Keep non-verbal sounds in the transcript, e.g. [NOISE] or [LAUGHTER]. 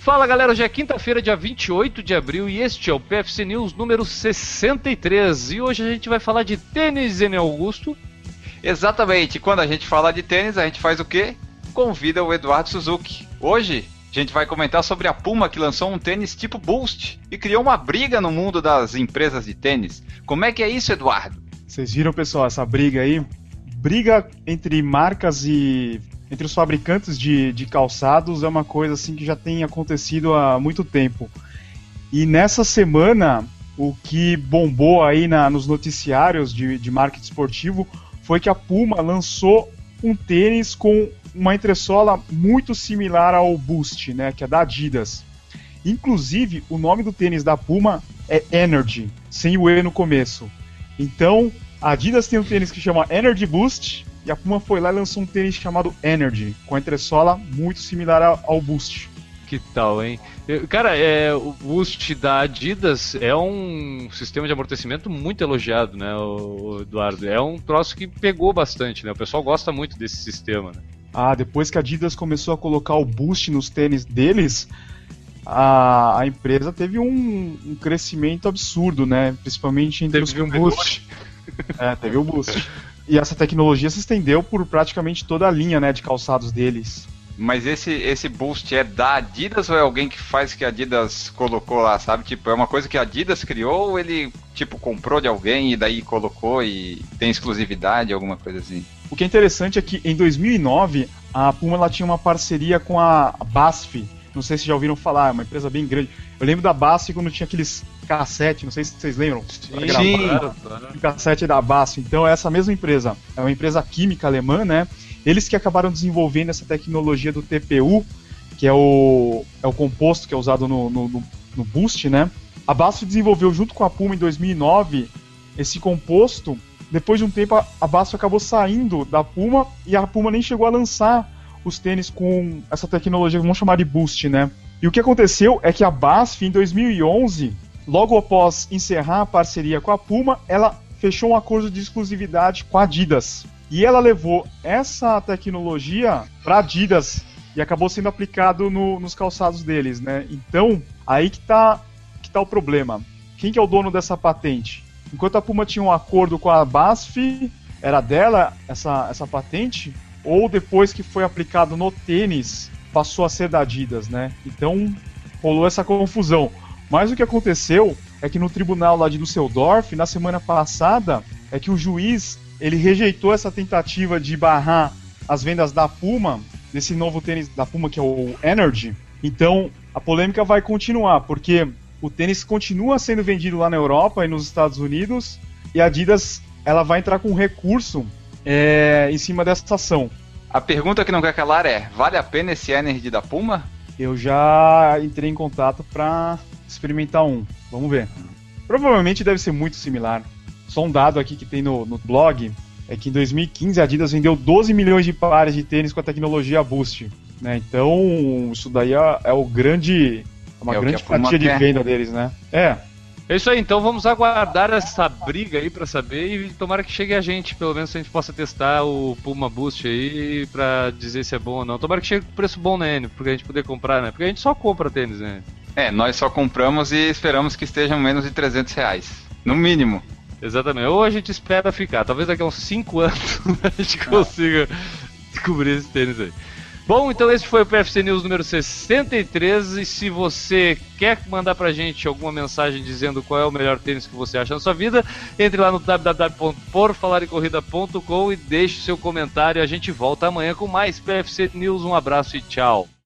Fala galera, hoje é quinta-feira, dia 28 de abril, e este é o PFC News número 63. E hoje a gente vai falar de tênis, em Augusto. Exatamente, quando a gente fala de tênis, a gente faz o quê? Convida o Eduardo Suzuki. Hoje a gente vai comentar sobre a Puma que lançou um tênis tipo Boost e criou uma briga no mundo das empresas de tênis. Como é que é isso, Eduardo? Vocês viram, pessoal, essa briga aí? Briga entre marcas e entre os fabricantes de, de calçados é uma coisa assim que já tem acontecido há muito tempo. E nessa semana, o que bombou aí na, nos noticiários de, de marketing esportivo foi que a Puma lançou um tênis com uma entressola muito similar ao Boost, né, que é da Adidas. Inclusive, o nome do tênis da Puma é Energy, sem o E no começo. Então, a Adidas tem um tênis que chama Energy Boost e a Puma foi lá e lançou um tênis chamado Energy, com a entressola muito similar ao Boost. Que tal, hein? Cara, é, o Boost da Adidas é um sistema de amortecimento muito elogiado, né, Eduardo? É um troço que pegou bastante, né? O pessoal gosta muito desse sistema, né? Ah, depois que a Adidas começou a colocar o Boost nos tênis deles, a, a empresa teve um, um, crescimento absurdo, né? Principalmente entre teve os um boost. É, teve o um boost. [LAUGHS] E essa tecnologia se estendeu por praticamente toda a linha né, de calçados deles. Mas esse, esse boost é da Adidas ou é alguém que faz que a Adidas colocou lá, sabe? Tipo, é uma coisa que a Adidas criou ou ele, tipo, comprou de alguém e daí colocou e tem exclusividade, alguma coisa assim? O que é interessante é que em 2009 a Puma ela tinha uma parceria com a BASF, não sei se já ouviram falar, é uma empresa bem grande. Eu lembro da BASF quando tinha aqueles cassete, não sei se vocês lembram. Sim, sim. O cassete da BASF. Então, é essa mesma empresa, é uma empresa química alemã, né? Eles que acabaram desenvolvendo essa tecnologia do TPU, que é o, é o composto que é usado no, no, no Boost, né? A BASF desenvolveu junto com a Puma em 2009 esse composto. Depois de um tempo, a BASF acabou saindo da Puma e a Puma nem chegou a lançar os tênis com essa tecnologia, vamos chamar de boost, né? E o que aconteceu é que a BASF, em 2011, logo após encerrar a parceria com a Puma, ela fechou um acordo de exclusividade com a Adidas. E ela levou essa tecnologia para Adidas e acabou sendo aplicado no, nos calçados deles, né? Então, aí que tá, que tá o problema. Quem que é o dono dessa patente? Enquanto a Puma tinha um acordo com a BASF, era dela essa, essa patente, ou depois que foi aplicado no tênis, passou a ser da Adidas, né? Então rolou essa confusão. Mas o que aconteceu é que no tribunal lá de Düsseldorf, na semana passada, é que o juiz ele rejeitou essa tentativa de barrar as vendas da Puma, desse novo tênis da Puma que é o Energy. Então a polêmica vai continuar, porque o tênis continua sendo vendido lá na Europa e nos Estados Unidos, e a Adidas ela vai entrar com um recurso é, em cima dessa ação. A pergunta que não quer calar é: vale a pena esse Energy da Puma? Eu já entrei em contato para experimentar um. Vamos ver. Provavelmente deve ser muito similar. Só um dado aqui que tem no, no blog é que em 2015 a Adidas vendeu 12 milhões de pares de tênis com a tecnologia Boost. Né? Então, isso daí é, é o grande. É uma é grande fatia de venda deles, né? É, é isso aí, então vamos aguardar essa briga aí para saber e tomara que chegue a gente, pelo menos a gente possa testar o Puma Boost aí para dizer se é bom ou não. Tomara que chegue com preço bom, né, porque a gente poder comprar, né? Porque a gente só compra tênis, né? É, nós só compramos e esperamos que estejam menos de 300 reais, no mínimo. Exatamente, ou a gente espera ficar, talvez daqui a uns 5 anos [LAUGHS] a gente consiga descobrir esse tênis aí. Bom, então esse foi o PFC News número 63. E se você quer mandar pra gente alguma mensagem dizendo qual é o melhor tênis que você acha na sua vida, entre lá no www.porfalarecorrida.com e deixe seu comentário. A gente volta amanhã com mais PFC News. Um abraço e tchau.